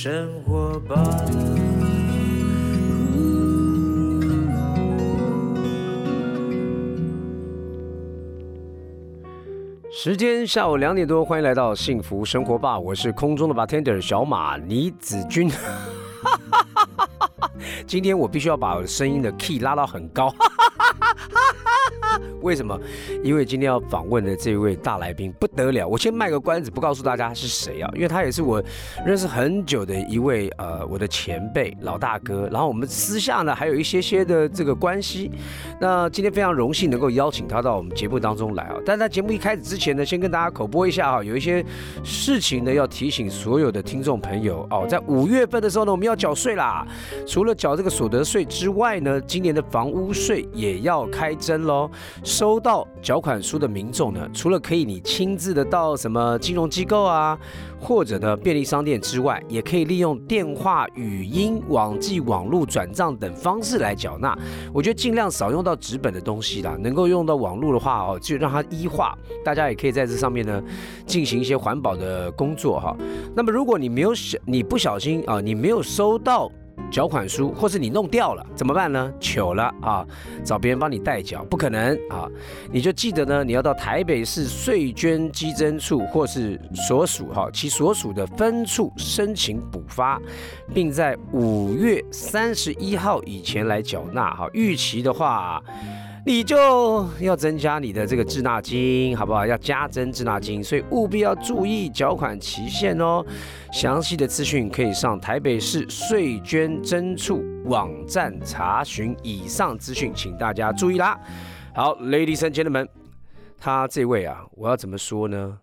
福生活吧。时间下午两点多，欢迎来到幸福生活吧，我是空中的 bartender 小马倪子君。今天我必须要把我的声音的 key 拉到很高。为什么？因为今天要访问的这位大来宾不得了。我先卖个关子，不告诉大家是谁啊，因为他也是我认识很久的一位呃我的前辈老大哥。然后我们私下呢还有一些些的这个关系。那今天非常荣幸能够邀请他到我们节目当中来啊。但在节目一开始之前呢，先跟大家口播一下哈，有一些事情呢要提醒所有的听众朋友哦，在五月份的时候呢，我们要缴税啦。除了缴这个所得税之外呢，今年的房屋税也要开征喽。收到缴款书的民众呢，除了可以你亲自的到什么金融机构啊，或者呢便利商店之外，也可以利用电话、语音、网际网络转账等方式来缴纳。我觉得尽量少用到纸本的东西啦，能够用到网络的话哦，就让它一化。大家也可以在这上面呢进行一些环保的工作哈。那么如果你没有小，你不小心啊，你没有收到。缴款书，或是你弄掉了怎么办呢？糗了啊！找别人帮你代缴，不可能啊！你就记得呢，你要到台北市税捐稽征处或是所属哈其所属的分处申请补发，并在五月三十一号以前来缴纳哈。预期的话。你就要增加你的这个滞纳金，好不好？要加增滞纳金，所以务必要注意缴款期限哦。详细的资讯可以上台北市税捐征处网站查询。以上资讯，请大家注意啦。好，Ladies and gentlemen，他这位啊，我要怎么说呢？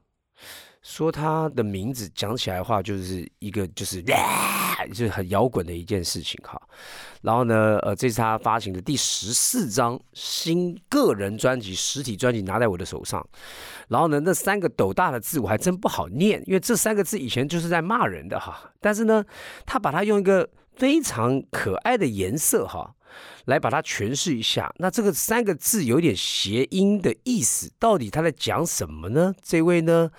说他的名字讲起来的话，就是一个就是，就是很摇滚的一件事情哈。然后呢，呃，这是他发行的第十四张新个人专辑，实体专辑拿在我的手上。然后呢，那三个斗大的字我还真不好念，因为这三个字以前就是在骂人的哈。但是呢，他把它用一个非常可爱的颜色哈，来把它诠释一下。那这个三个字有点谐音的意思，到底他在讲什么呢？这位呢，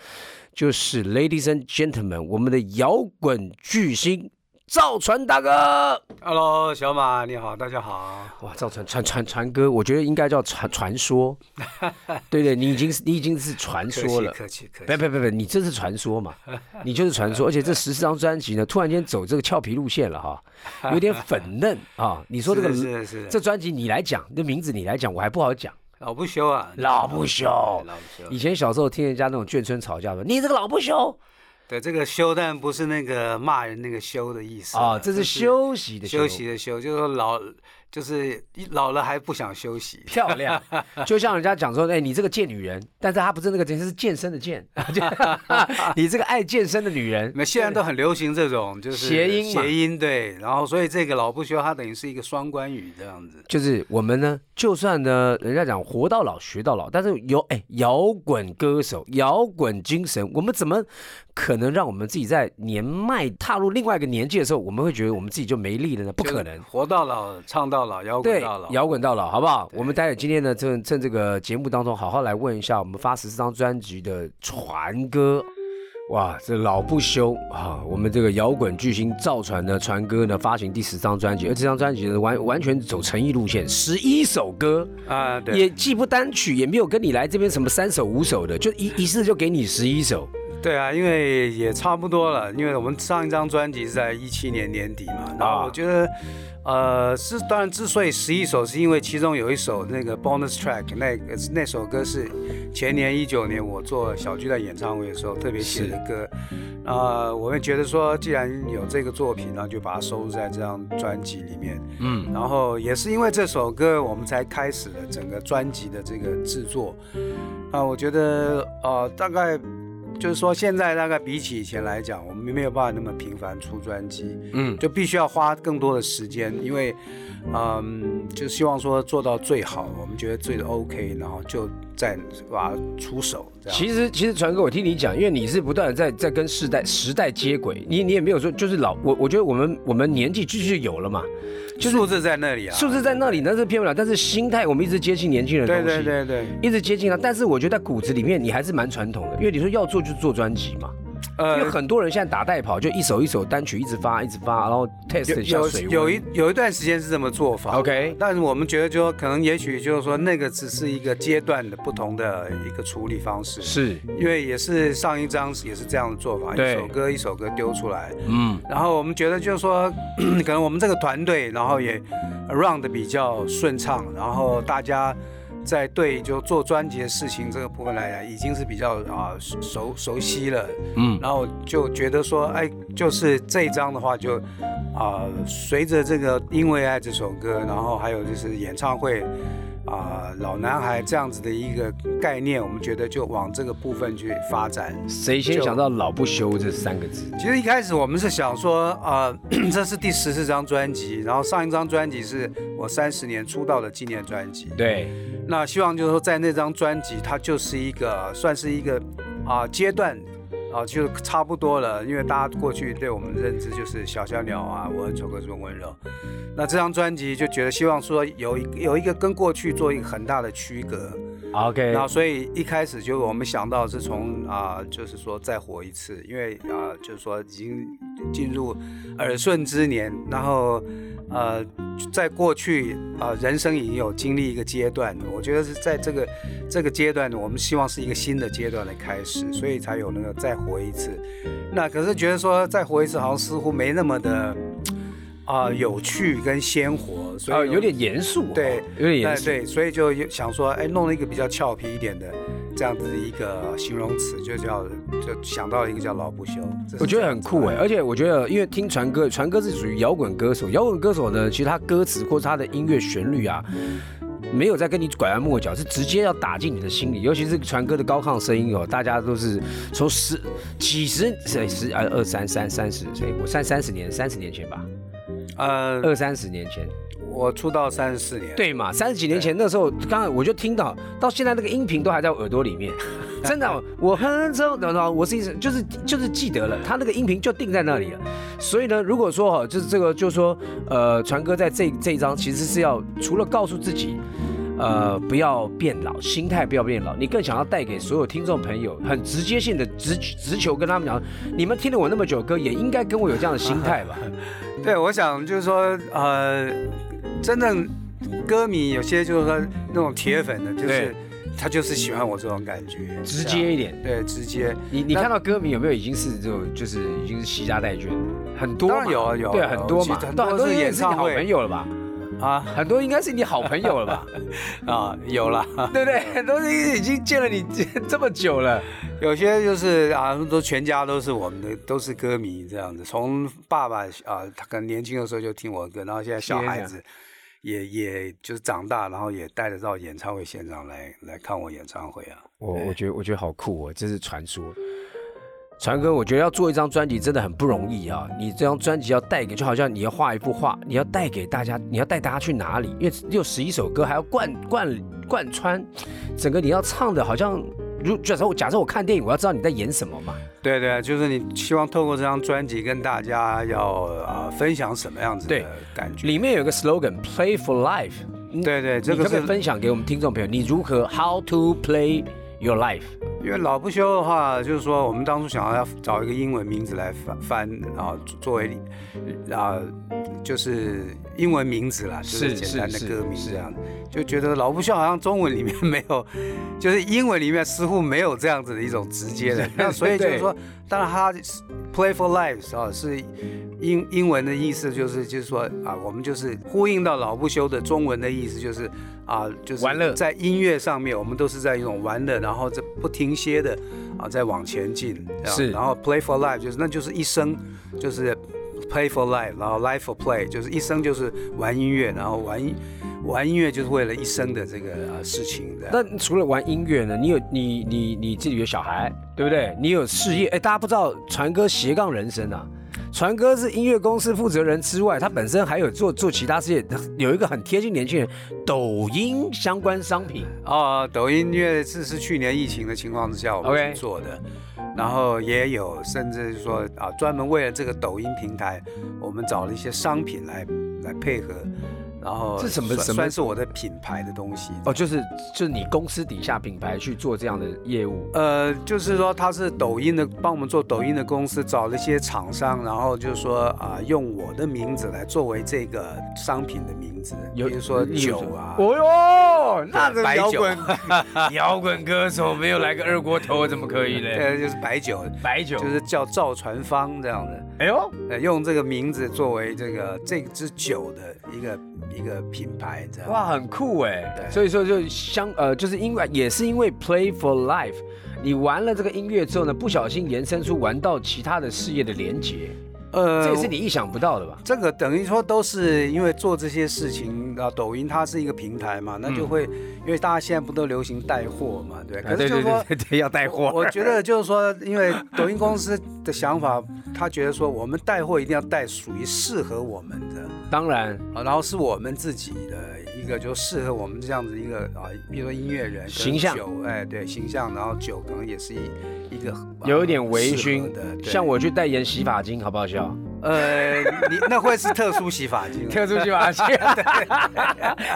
就是 Ladies and Gentlemen，我们的摇滚巨星。赵传大哥，Hello，小马你好，大家好。哇，赵传传传传哥，我觉得应该叫传传说。对对，你已经是你已经是传说了。客气客气。别别别别，你这是传说嘛？你就是传说，而且这十四张专辑呢，突然间走这个俏皮路线了哈，有点粉嫩啊。你说这个是是这专辑你来讲，这名字你来讲，我还不好讲。老不休啊，老不休，老不休。以前小时候听人家那种眷村吵架的，你这个老不休。对，这个休，但不是那个骂人那个休的意思啊，这是休息的休息的休，就是说老。就是老了还不想休息，漂亮，就像人家讲说，哎，你这个贱女人，但是她不是那个健，是健身的健 你这个爱健身的女人。那现在都很流行这种，就是谐音谐音对，然后所以这个老不休，它等于是一个双关语这样子。就是我们呢，就算呢，人家讲活到老学到老，但是有哎，摇滚歌手，摇滚精神，我们怎么可能让我们自己在年迈踏入另外一个年纪的时候，我们会觉得我们自己就没力了呢？不可能，活到老，唱到。老摇滚到老，摇滚到老，好不好？我们待会今天呢，趁趁这个节目当中，好好来问一下我们发十四张专辑的传歌。哇，这老不休啊！我们这个摇滚巨星赵传的传歌呢，发行第十张专辑，而这张专辑呢，完完全走诚意路线，十一首歌啊，也既不单曲，也没有跟你来这边什么三首五首的，就一一次就给你十一首。对啊，因为也差不多了，因为我们上一张专辑是在一七年年底嘛，然后我觉得。呃，是当然，之所以十一首，是因为其中有一首那个 bonus track，那个那首歌是前年一九年我做小巨蛋演唱会的时候特别写的歌。啊，我们觉得说，既然有这个作品，然后就把它收录在这张专辑里面。嗯，然后也是因为这首歌，我们才开始了整个专辑的这个制作。啊，我觉得呃，大概。就是说，现在大概比起以前来讲，我们没有办法那么频繁出专辑，嗯，就必须要花更多的时间，因为，嗯，就希望说做到最好，我们觉得最的 OK，然后就。在把出手，其实其实传哥，我听你讲，因为你是不断的在在跟世代时代接轨，你你也没有说就是老我我觉得我们我们年纪继续有了嘛，就数字在那里啊，数字在那里，那是骗不了，但是心态我们一直接近年轻人的东西，对对对对，一直接近他，但是我觉得在骨子里面你还是蛮传统的，因为你说要做就做专辑嘛。呃，因为很多人现在打代跑，就一首一首单曲一直发，一直发，然后 test 有有一有一段时间是这么做法，OK。但是我们觉得，就可能也许就是说，那个只是一个阶段的不同的一个处理方式，是因为也是上一张也是这样的做法，一首歌一首歌丢出来，嗯。然后我们觉得就是说，可能我们这个团队，然后也 run 的比较顺畅，然后大家。在对就做专辑的事情这个部分来讲，已经是比较啊熟熟悉了，嗯，然后就觉得说，哎，就是这一张的话，就啊随着这个《因为爱》这首歌，然后还有就是演唱会。啊，老男孩这样子的一个概念，我们觉得就往这个部分去发展。谁先想到“老不休”这三个字？其实一开始我们是想说，啊，这是第十四张专辑，然后上一张专辑是我三十年出道的纪念专辑。对，那希望就是说，在那张专辑，它就是一个算是一个啊阶段。啊，就差不多了，因为大家过去对我们的认知就是小小鸟啊，我很丑可是温柔。那这张专辑就觉得希望说有一有一个跟过去做一个很大的区隔。OK，那所以一开始就我们想到是从啊，就是说再活一次，因为啊，就是说已经进入耳顺之年，然后呃，在过去啊，人生已经有经历一个阶段，我觉得是在这个这个阶段，我们希望是一个新的阶段的开始，所以才有那个再活一次。那可是觉得说再活一次，好像似乎没那么的。啊，有趣跟鲜活，所以有点严肃，对，有点严肃，对，所以就想说，哎，弄了一个比较俏皮一点的这样子的一个形容词，就叫，就想到了一个叫老不休。我觉得很酷哎，而且我觉得，因为听传歌，传歌是属于摇滚歌手，摇滚歌手呢，其实他歌词或者他的音乐旋律啊，没有在跟你拐弯抹角，是直接要打进你的心里，尤其是传歌的高亢声音哦，大家都是从十几十十十呃二三三三十岁，我算三十年，三十年前吧。呃，二三十年前，我出道三十四年，对嘛？三十几年前那时候，刚刚我就听到，到现在那个音频都还在我耳朵里面，真的，我很真的，我是一直就是就是记得了，他那个音频就定在那里了。所以呢，如果说哈，就是这个，就是说，呃，传哥在这这一章其实是要除了告诉自己。呃，不要变老，心态不要变老。你更想要带给所有听众朋友很直接性的直直球，跟他们讲，你们听了我那么久歌，也应该跟我有这样的心态吧？对，我想就是说，呃，真正歌迷有些就是说那种铁粉的，就是他就是喜欢我这种感觉，直接一点，对，直接。你你看到歌迷有没有已经是这种，就是已经是惜家带眷，很多有啊有，对，很多嘛，很多是演唱会朋友了吧？啊，很多应该是你好朋友了吧？啊，有了，对不对？很多人已经见了你这么久了，有些就是啊，都全家都是我们的，都是歌迷这样子。从爸爸啊，他可能年轻的时候就听我歌，然后现在小孩子也也就是长大，然后也带着到演唱会现场来来看我演唱会啊。我我觉得我觉得好酷哦，这是传说。传哥，我觉得要做一张专辑真的很不容易啊！你这张专辑要带给，就好像你要画一幅画，你要带给大家，你要带大家去哪里？因为有十一首歌，还要贯贯贯穿整个，你要唱的，好像如假设我假设我看电影，我要知道你在演什么嘛？对对，就是你希望透过这张专辑跟大家要啊分享什么样子的感觉？里面有个 slogan，Play for Life。对对，这个可以分享给我们听众朋友，你如何 How to play your life？因为老不休的话，就是说我们当初想要要找一个英文名字来翻翻啊，作为啊，就是英文名字啦，就是简单的歌名这样，就觉得老不休好像中文里面没有，就是英文里面似乎没有这样子的一种直接的，那所以就是说，当然它 Play for Life 啊是英英文的意思，就是就是说啊，我们就是呼应到老不休的中文的意思，就是。啊，就是玩乐，在音乐上面，我们都是在一种玩乐，然后这不停歇的啊，在往前进。是，然后 play for life 就是那就是一生，就是 play for life，然后 life for play 就是一生就是玩音乐，然后玩音玩音乐就是为了一生的这个事情。那除了玩音乐呢？你有你你你自己有小孩，对不对？你有事业，哎，大家不知道传哥斜杠人生啊。传哥是音乐公司负责人之外，他本身还有做做其他事业，有一个很贴近年轻人，抖音相关商品啊。抖音因为这是去年疫情的情况之下我们做的，然后也有甚至说啊，专门为了这个抖音平台，我们找了一些商品来来配合然后这什么什么算是我的品牌的东西哦，就是就是你公司底下品牌去做这样的业务，呃，就是说他是抖音的，帮我们做抖音的公司找了一些厂商，然后就是说啊、用我的名字来作为这个商品的名字，比如说酒啊，哦哟，那这摇滚 摇滚歌手没有来个二锅头怎么可以呢？对，就是白酒，白酒就是叫赵传芳这样的，哎呦，呃，用这个名字作为这个这支酒的一个一个品牌，这样。哇，很酷哎！对所以说就相呃，就是因为也是因为 Play for Life，你玩了这个音乐之后呢，不小心延伸出玩到其他的事业的连接，呃这也是你意想不到的吧？这个等于说都是因为做这些事情啊，抖音它是一个平台嘛，那就会、因为大家现在不都流行带货嘛，对。可是就是说，对对对，要带货。我觉得就是说，因为抖音公司的想法，他觉得说我们带货一定要带属于适合我们的当然，啊，然后是我们自己的一个就适合我们这样子一个啊，比如说音乐人形象酒，哎，对形象，然后酒可能也是一一个、啊有一点微醺的，像我去代言洗发精，好不好笑？呃，你那会是特殊洗发精，特殊洗发精，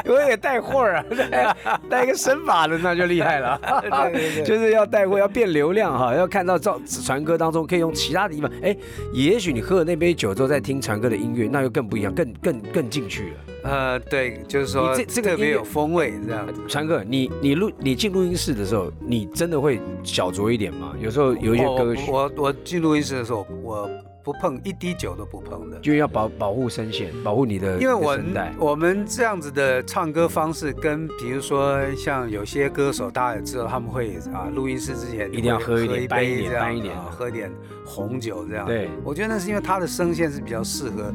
我也带货啊，带个身法的那就厉害了，对对对就是要带货，要变流量哈，要看到赵传歌当中可以用其他的地方，哎，也许你喝了那杯酒之后再听传歌的音乐，那又更不一样，更更更进去了。呃，对，就是说你这这个特别有风味这样。传哥，你你录你进录音室的时候，你真的会小酌一点吗？有时候有一些歌曲，我我我进录音室的时候，我不碰一滴酒都不碰的，就要保保护声线，保护你的因为我。我们这样子的唱歌方式，跟比如说像有些歌手，大家也知道他们会啊，录音室之前一定要喝一杯这样点搬一点啊喝一点红酒这样。对，我觉得那是因为他的声线是比较适合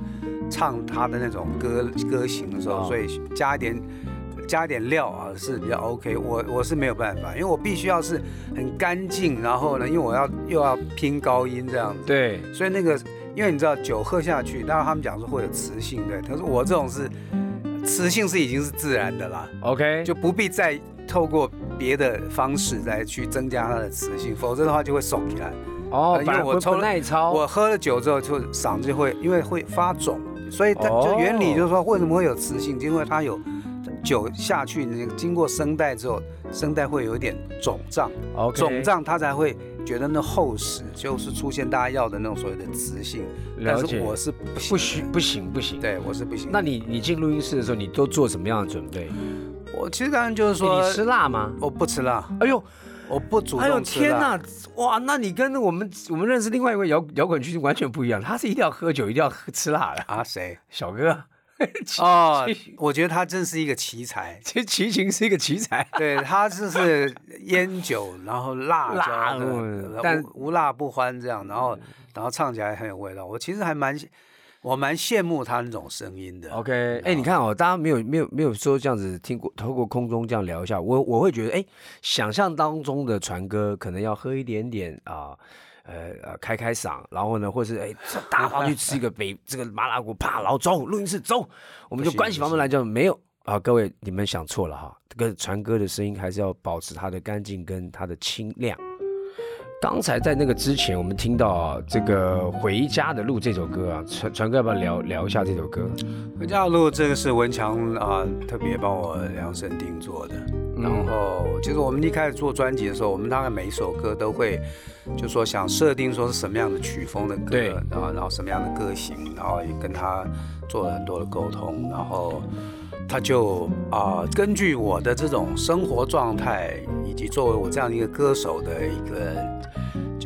唱他的那种歌歌型的时候，哦所以加一点加一点料啊是比较 OK。我我是没有办法，因为我必须要是很干净，然后呢，因为我要又要拼高音这样子，对，所以那个因为你知道酒喝下去，当然他们讲说会有磁性，对，可是我这种是磁性是已经是自然的啦，OK，就不必再透过别的方式来去增加它的磁性，否则的话就会耸起来。哦，呃因为我抽耐操，我喝了酒之后，就嗓子就会因为会发肿，所以它哦就原理就是说，为什么会有磁性？因为它有酒下去，那个经过声带之后，声带会有一点肿胀，OK 肿胀它才会觉得那厚实，就是出现大家要的那种所谓的磁性。但是我是不行，不行不行。对我是不行。那你你进录音室的时候，你都做什么样的准备？我其实当然就是欸说，你吃辣吗？我不吃辣，哎呦，我不主哎呦动。天哪，哇，那你跟我们我们认识另外一位摇摇滚巨星完全不一样，他是一定要喝酒，一定要喝吃辣的。啊，谁？小哥，齐 哦，我觉得他真是一个奇才。其实齐秦是一个奇才。对他就是烟酒，然后辣辣椒的但无无辣不欢这样，然后然后唱起来很有味道。我其实还蛮我蛮羡慕他那种声音的。OK，哎、你看哦，大家没有没有没有说这样子听过，透过空中这样聊一下，我我会觉得，哎，想象当中的传歌可能要喝一点点啊。呃呃呃，开开嗓，然后呢，或是哎，大方去吃一个北这个麻辣锅，啪，然后走录音室走，我们就关起房门来就没有啊。各位，你们想错了哈，这个传歌的声音还是要保持它的干净跟它的清亮。刚才在那个之前，我们听到啊，这个《回家的路》这首歌啊，传传哥要不要聊聊一下这首歌？回家的路这个是文强啊、特别帮我量身定做的。嗯然后，其实我们一开始做专辑的时候，我们大概每一首歌都会，就说想设定说是什么样的曲风的歌，然后然后什么样的歌型，然后也跟他做了很多的沟通，然后他就啊、根据我的这种生活状态，以及作为我这样一个歌手的一个，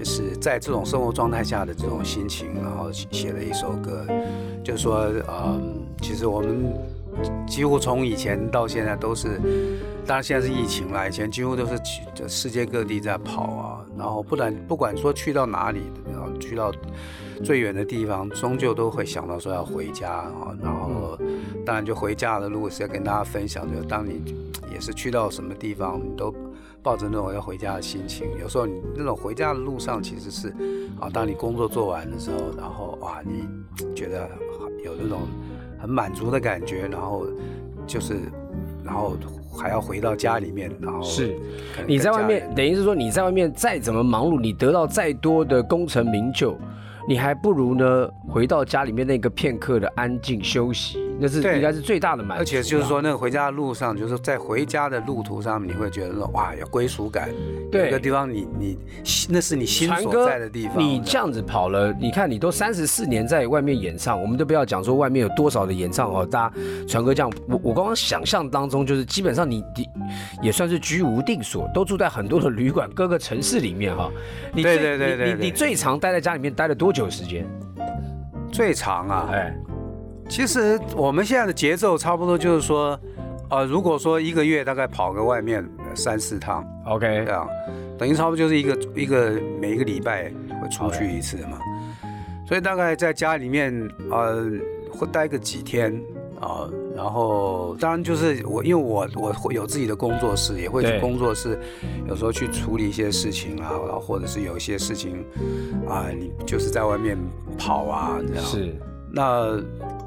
是在这种生活状态下的这种心情，然后写了一首歌，就是说，嗯，其实我们几乎从以前到现在都是，当然现在是疫情了，以前几乎都是去世界各地在跑啊，然后不然不管说去到哪里，然后去到最远的地方，终究都会想到说要回家啊，然后当然就回家的路是要跟大家分享，就当你也是去到什么地方，你都抱着那种要回家的心情，有时候你那种回家的路上其实是啊，当你工作做完的时候，然后哇，你觉得有那种很满足的感觉，然后就是然后还要回到家里面，然后是你在外面等于是说你在外面再怎么忙碌，你得到再多的功成名就，你还不如呢回到家里面那个片刻的安静休息，那是应该是最大的满足。而且就是，说，那个回家的路上，就是在回家的路途上面，你会觉得说，哇，有归属感，有一个。地方你你那是你心所在的地，方。你这样子跑了，你看你都三十四年在外面演唱，我们都不要讲说外面有多少的演唱哦，大家传哥这样，我我刚刚想象当中就是基本上你你也算是居无定所，都住在很多的旅馆各个城市里面哈。你对最对对对对你你你最常待在家里面待了多久时间？最长啊，哎，其实我们现在的节奏差不多就是说，呃，如果说一个月大概跑个外面三四趟，OK，这样，等于差不多就是一个一个每一个礼拜会出去一次嘛。所以大概在家里面呃会待个几天啊、然后当然就是我因为我我会有自己的工作室，也会去工作室，有时候去处理一些事情啊，然后或者是有一些事情啊、你就是在外面跑啊这样。是那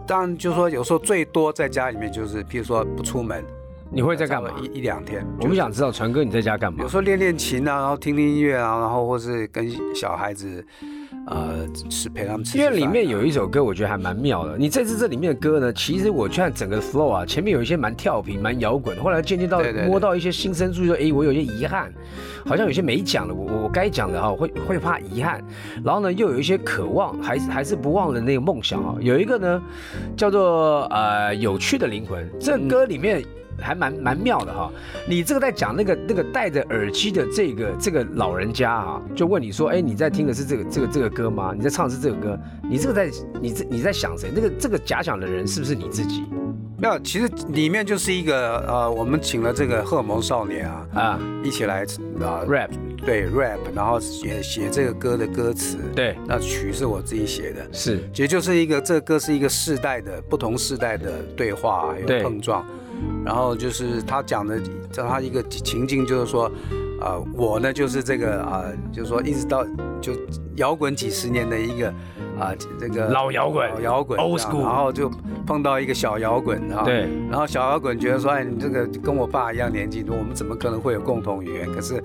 当然就是说有时候最多在家里面就是，譬如说不出门，你会在干嘛一一两天。我们想知道传哥你在家干嘛有？时候练练琴啊，然后听听音乐啊，然后或是跟小孩子，呃，吃陪他们吃吃因。为里面有一首歌，我觉得还蛮妙的。你这次这里面的歌呢，其实我看整个 flow 啊，前面有一些蛮跳皮、蛮摇滚，后来渐渐到摸到一些新生处，说，哎，我有些遗憾，好像有些没讲的，我我我该讲的哈，会会怕遗憾。然后呢，又有一些渴望，还是还是不忘的那个梦想啊。有一个呢，叫做呃有趣的灵魂，这个歌里面。还蛮蛮妙的哈，你这个在讲那个那个戴着耳机的这个这个老人家啊，就问你说，哎，你在听的是这个这个这个歌吗？你在唱的是这个歌？你这个在你这你在想谁？那个这个假想的人是不是你自己没有，其实里面就是一个呃，我们请了这个荷尔蒙少年啊，啊一起来啊、？rap 对 rap，然后写写这个歌的歌词，对。那曲是我自己写的。是。其实就是一个，这个歌是一个世代的不同世代的对话还有碰撞，然后就是他讲的，叫他一个情境就是说，呃，我呢就是这个啊、就是说一直到就摇滚几十年的一个啊、这个老摇滚老摇滚 old school 然后就碰到一个小摇滚哈，对然后小摇滚觉得说，哎，你这个跟我爸一样年纪，我们怎么可能会有共同语言？可是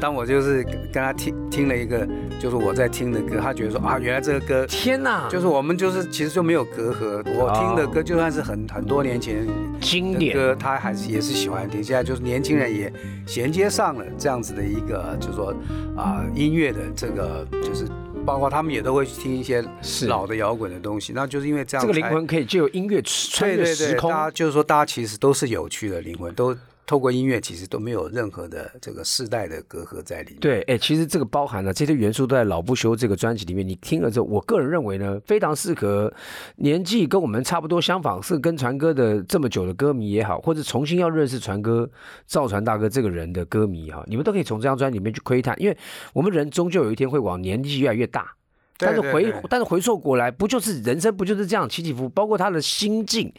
当我就是跟他听听了一个，就是我在听的歌，他觉得说啊，原来这个歌天哪，就是我们就是其实就没有隔阂。我听的歌就算是很很多年前经典歌，他还是也是喜欢听。现在就是年轻人也衔接上了这样子的一个，就是说啊、音乐的这个就是。包括他们也都会去听一些老的摇滚的东西，那就是因为这样才这个灵魂可以借由音乐穿对对对，越时空大。家就是说，大家其实都是有趣的灵魂，都透过音乐，其实都没有任何的这个世代的隔阂在里面。对，哎，其实这个包含了这些元素都在《老不休》这个专辑里面。你听了之后，我个人认为呢，非常适合年纪跟我们差不多相仿，是跟传哥的这么久的歌迷也好，或者重新要认识传哥、赵传大哥这个人的歌迷哈，你们都可以从这张专辑里面去窥探，因为我们人终究有一天会往年纪越来越大。但是回但是回溯过来，不就是人生不就是这样起起伏伏？包括他的心境，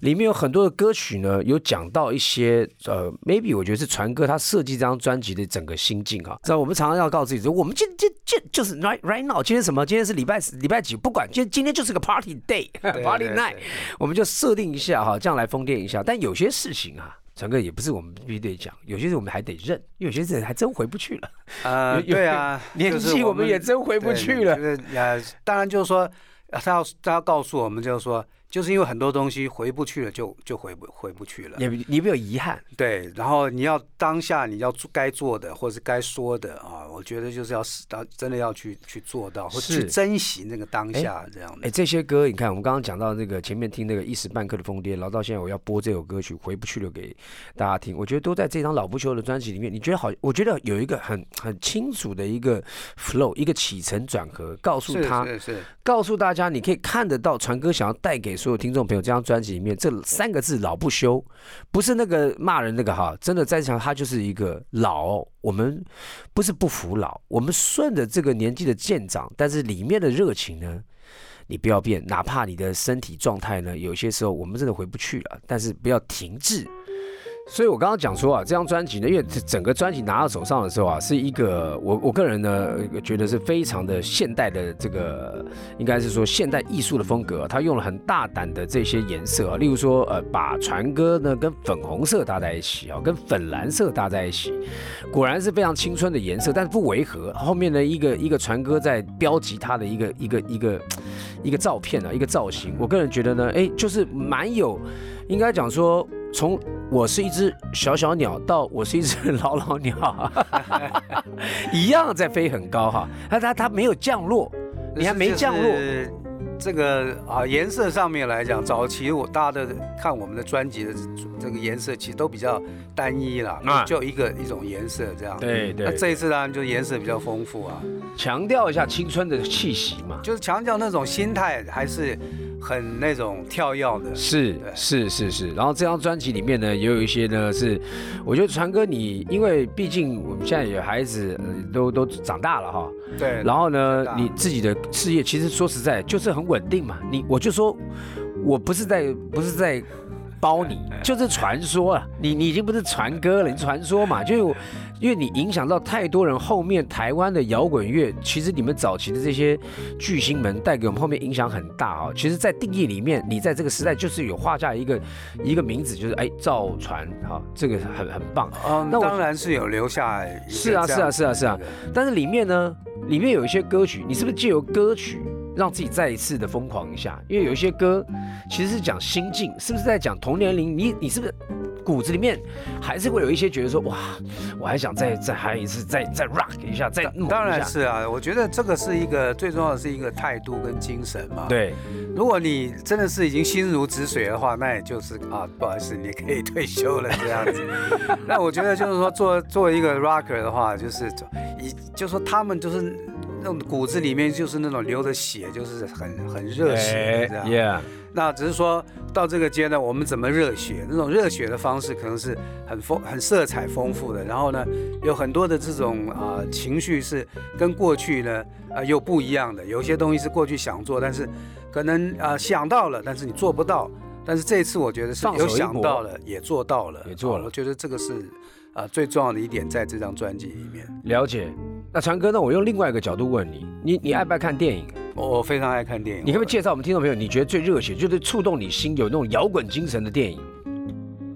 里面有很多的歌曲呢，有讲到一些呃，maybe 我觉得是传哥他设计这张专辑的整个心境啊。知道我们常常要告诉自己说，我们今今今就是 right right now，今天什么？今天是礼拜礼拜几？不管，今天今天就是个 party day，party night，我们就设定一下哈，这样来疯癫一下。但有些事情啊。传哥也不是我们必须得讲，有些事我们还得认，因为有些事还真回不去了。呃，有有对啊，年纪我们也真回不去了。当然就是说，呃他要他要告诉我们，就是说，就是因为很多东西回不去了，就就回不回不去了。也你没有遗憾，对，然后你要当下你要做该做的，或者是该说的啊，我觉得就是要到真的要去去做到，或是去珍惜那个当下这样的哎，的。这些歌你看，我们刚刚讲到那个前面听那个一时半刻的疯癫，然后到现在我要播这首歌曲《回不去了》给大家听，我觉得都在这张老不休的专辑里面。你觉得好？我觉得有一个很很清楚的一个 flow，一个起承转合，告诉是他，是是，告诉大家，你可以看得到传哥想要带给所有听众朋友这张专辑里面这三个字“老不休”，不是那个骂人那个哈，真的在讲他就是一个老。我们不是不服老，我们顺着这个年纪的渐长，但是里面的热情呢，你不要变，哪怕你的身体状态呢，有些时候我们真的回不去了，但是不要停滞。所以我刚刚讲说啊，这张专辑呢，因为整个专辑拿到手上的时候啊，是一个我我个人呢觉得是非常的现代的这个，应该是说现代艺术的风格。他用了很大胆的这些颜色啊，例如说呃，把船歌呢跟粉红色搭在一起啊，跟粉蓝色搭在一起，果然是非常青春的颜色，但是不违和。后面的一个一个船歌在标记他的一个一个一个一个照片啊，一个造型。我个人觉得呢，哎，就是蛮有，应该讲说从。我是一只小小鸟，到我是一只 老老鸟，一样在飞很高哈。它它它没有降落，你还没降落。这个啊，颜色上面来讲，早期我大家的看我们的专辑的这个颜色，其实都比较单一啦，就一个一种颜色这样。对对。那这一次当然就颜色比较丰富啊，强调一下青春的气息嘛，就是强调那种心态还是。很那种跳跃的，是是是是。然后这张专辑里面呢，也有一些呢是，我觉得传哥你，因为毕竟我们现在有孩子，都都长大了哈。对。然后呢，你自己的事业其实说实在就是很稳定嘛。你我就说，我不是在不是在。包你就是传说啊，你你已经不是传歌了，你传说嘛，就因为你影响到太多人。后面台湾的摇滚乐，其实你们早期的这些巨星们带给我们后面影响很大啊。其实，在定义里面，你在这个时代就是有画下一个一个名字，就是哎赵传哈，这个很很棒。嗯，那当然是有留下。是啊是啊是啊是啊，但是里面呢，里面有一些歌曲，你是不是借由歌曲？让自己再一次的疯狂一下，因为有一些歌其实是讲心境，是不是在讲同年龄？你你是不是骨子里面还是会有一些觉得说，哇，我还想再再嗨一次，再再 rock 一下，再当然是啊，我觉得这个是一个最重要的是一个态度跟精神嘛。对，如果你真的是已经心如止水的话，那也就是啊，不好意思，你可以退休了这样子。那我觉得就是说，做作为一个 rocker 的话，就是以就说他们就是。那种骨子里面就是那种流的血，就是很很热血这样。那只是说到这个阶段，我们怎么热血？那种热血的方式可能是很丰、很色彩丰富的。然后呢，有很多的这种啊情绪是跟过去呢啊又不一样的。有些东西是过去想做，但是可能啊想到了，但是你做不到。但是这一次我觉得是有想到了，也做到了，也做了。我觉得这个是。啊，最重要的一点在这张专辑里面。了解。那强哥，那我用另外一个角度问你，你你爱不爱看电影？我非常爱看电影。你可不可以介绍我们听众朋友，你觉得最热血，就是触动你心，有那种摇滚精神的电影？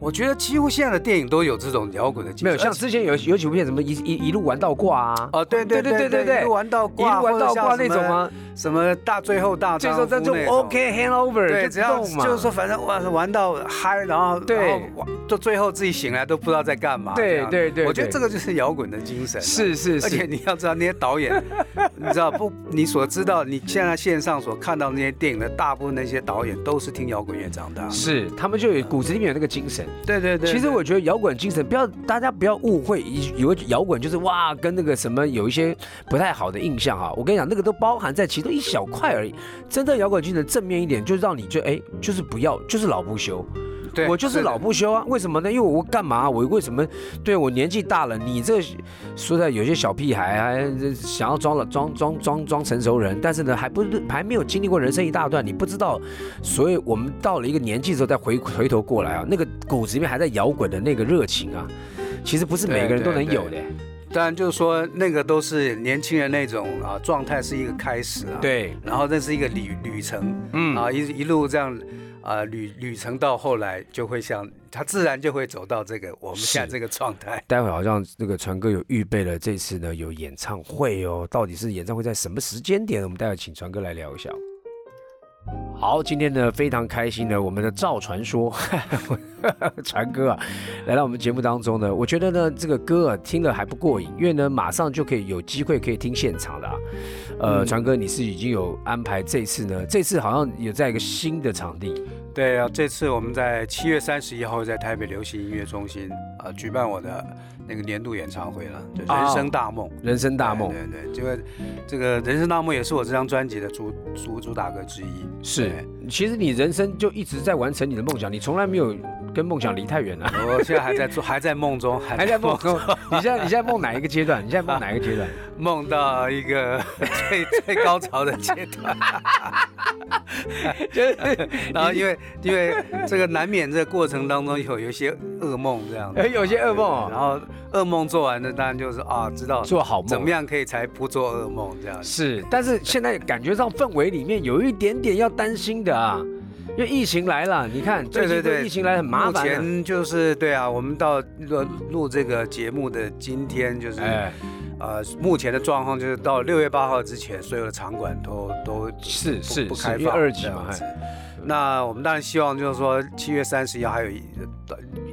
我觉得几乎现在的电影都有这种摇滚的，没有像之前有有几部片，什么一一一路玩到挂啊？哦，对对对对对对，一路玩到挂，一路玩到挂那种吗？什么大最后大最后就 OK handover，对，只要就是说反正玩玩到嗨，然后对，到最后自己醒来都不知道在干嘛。对对对，我觉得这个就是摇滚的精神。是是是，而且你要知道那些导演，你知道不？你所知道你现在线上所看到那些电影的大部分那些导演都是听摇滚乐长大，是他们就有骨子里面有那个精神。对对对，其实我觉得摇滚精神不要大家不要误会，以为摇滚就是哇跟那个什么有一些不太好的印象哈。我跟你讲，那个都包含在其中一小块而已。真正摇滚精神正面一点，就是让你就哎，就是不要，就是老不休。对我就是老不休啊。为什么呢？因为我干嘛？我为什么？对我年纪大了，你这说在有些小屁孩还想要装了装装装装成熟人，但是呢，还不是还没有经历过人生一大段，你不知道。所以我们到了一个年纪之后，再回回头过来啊，那个骨子里面还在摇滚的那个热情啊，其实不是每个人都能有的。当然，就是说那个都是年轻人那种啊状态，是一个开始啊。对。然后那是一个旅旅程，嗯啊一一路这样啊旅旅程到后来就会像他自然就会走到这个我们现在这个状态。待会好像那个传哥有预备了这次呢有演唱会哦，到底是演唱会在什么时间点？我们待会请传哥来聊一下。好，今天呢非常开心的，我们的赵传说 传哥啊，来到我们节目当中呢。我觉得呢这个歌啊听了还不过瘾，因为呢马上就可以有机会可以听现场的啊。呃，传哥你是已经有安排这次呢？这次好像有在一个新的场地。对啊，这次我们在七月三十一号在台北流行音乐中心啊举办我的。那个年度演唱会了，就人生大梦，人生大梦，对对，这个这个人生大梦也是我这张专辑的主主主打歌之一。是，其实你人生就一直在完成你的梦想，你从来没有跟梦想离太远了。我现在还在做，还在梦中，还在梦中。你现在你现在梦哪一个阶段？你现在梦哪一个阶段？梦到一个 最最高潮的阶段。就是然后因为因为这个难免这个过程当中有有一些噩梦这样子，有些噩梦哦。然后噩梦做完了，当然就是啊，知道做好梦。怎么样可以才不做噩梦这样。是，但是现在感觉上氛围里面有一点点要担心的啊，因为疫情来了，你看最近对对对。疫情来很麻烦啊。前就是对啊，我们到录录这个节目的今天，就是、哎，呃，目前的状况就是到六月八号之前，所有的场馆都都是是是，不开放那我们当然希望就是说七月三十一号还有一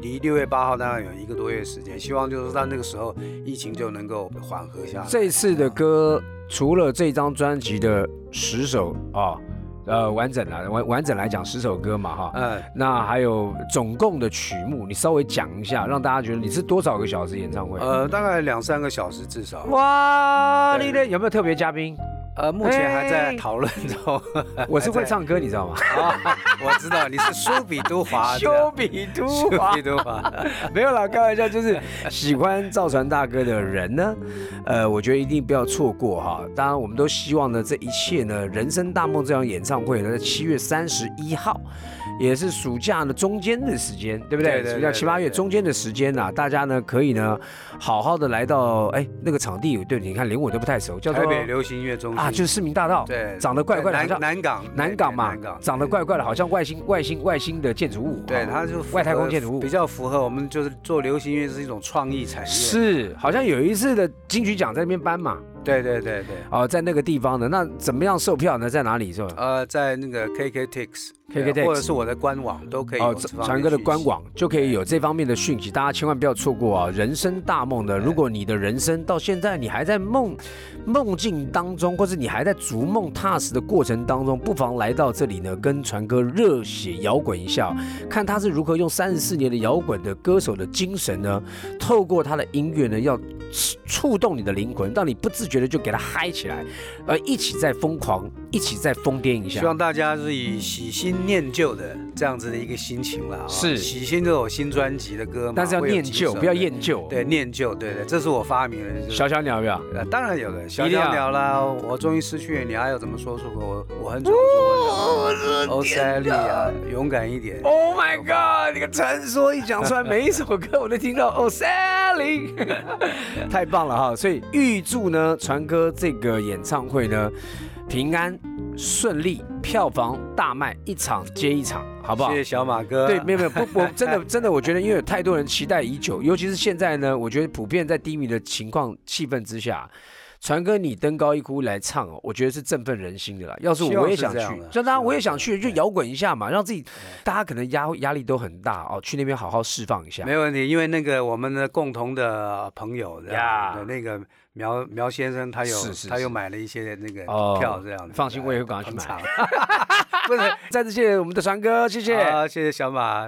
离六月八号当然有一个多月时间，希望就是到那个时候疫情就能够缓和下来。这次的歌除了这张专辑的十首啊，呃，完整啊，完完整来讲十首歌嘛哈。嗯，那还有总共的曲目，你稍微讲一下，让大家觉得你是多少个小时演唱会？呃，大概两三个小时至少。哇，对你的有没有特别嘉宾？呃，目前还在哎讨论中。我是会唱歌，你知道吗？啊，我知道你是苏比都华，苏比都苏华比都华。没有啦，开玩笑，就是喜欢造船大哥的人呢，呃，我觉得一定不要错过哈。当然，我们都希望呢，这一切呢，人生大梦这场演唱会呢，在七月三十一号，也是暑假的中间的时间，对不对？暑假七八月中间的时间呐、大家呢可以呢好好的来到哎那个场地，对，你看连我都不太熟，叫做台北流行音乐中心啊，就是市民大道，对，长得怪怪的，好南像南港，南港嘛南港，长得怪怪的，好像外星外星外星的建筑物，对，啊它就符外太空建筑物比较符合我们就是做流行音乐是一种创意产业。，是，好像有一次的金曲奖在那边颁嘛，对对对对。哦，在那个地方的，那怎么样售票呢？在哪里是吧？呃，在那个 KKTix，或者是我的官网都可以哦传哥的官网就可以有这方面的讯息，大家千万不要错过啊！人生大梦的，如果你的人生到现在你还在梦梦境当中，或者你还在逐梦踏实的过程当中，不妨来到这里呢，跟传哥热血摇滚一下，看他是如何用三十四年的摇滚的歌手的精神呢，透过他的音乐呢，要触触动你的灵魂，让你不自觉的就给他嗨起来，而一起在疯狂，一起再疯癫一下希。望大家是以喜新念旧的这样子的一个心情啦。啊是喜新这首新专辑的歌嘛，但是要念旧，不要厌旧。对，念旧，对对，这是我发明的。就是小小鸟有没有？呃，当然有的，小小鸟啦，我终于失去了你，还有怎么说出口？我我很久没说过。欧塞利亚，勇敢一点。Oh my god！你个传说一讲出来，每一首歌我都听到哦，Sally，太棒了哈！所以预祝呢，传哥这个演唱会呢平安顺利，票房大卖，一场接一场，好不好谢？谢小马哥。对，没有没有不，我真的 真的，我觉得因为有太多人期待已久，尤其是现在呢，我觉得普遍在低迷的情况气氛之下。传哥，你登高一呼来唱哦，我觉得是振奋人心的啦。要是我，也想去就当然我也想去，就对摇滚一下嘛，让自己，大家可能压压力都很大哦，去那边好好释放一下。没问题，因为那个我们的共同的朋友呀的那个苗苗先生，他有他又买了一些那个哦票，这样子。放心我也会赶快去买 不是，再次谢谢我们的船哥，谢谢。好，谢谢小马。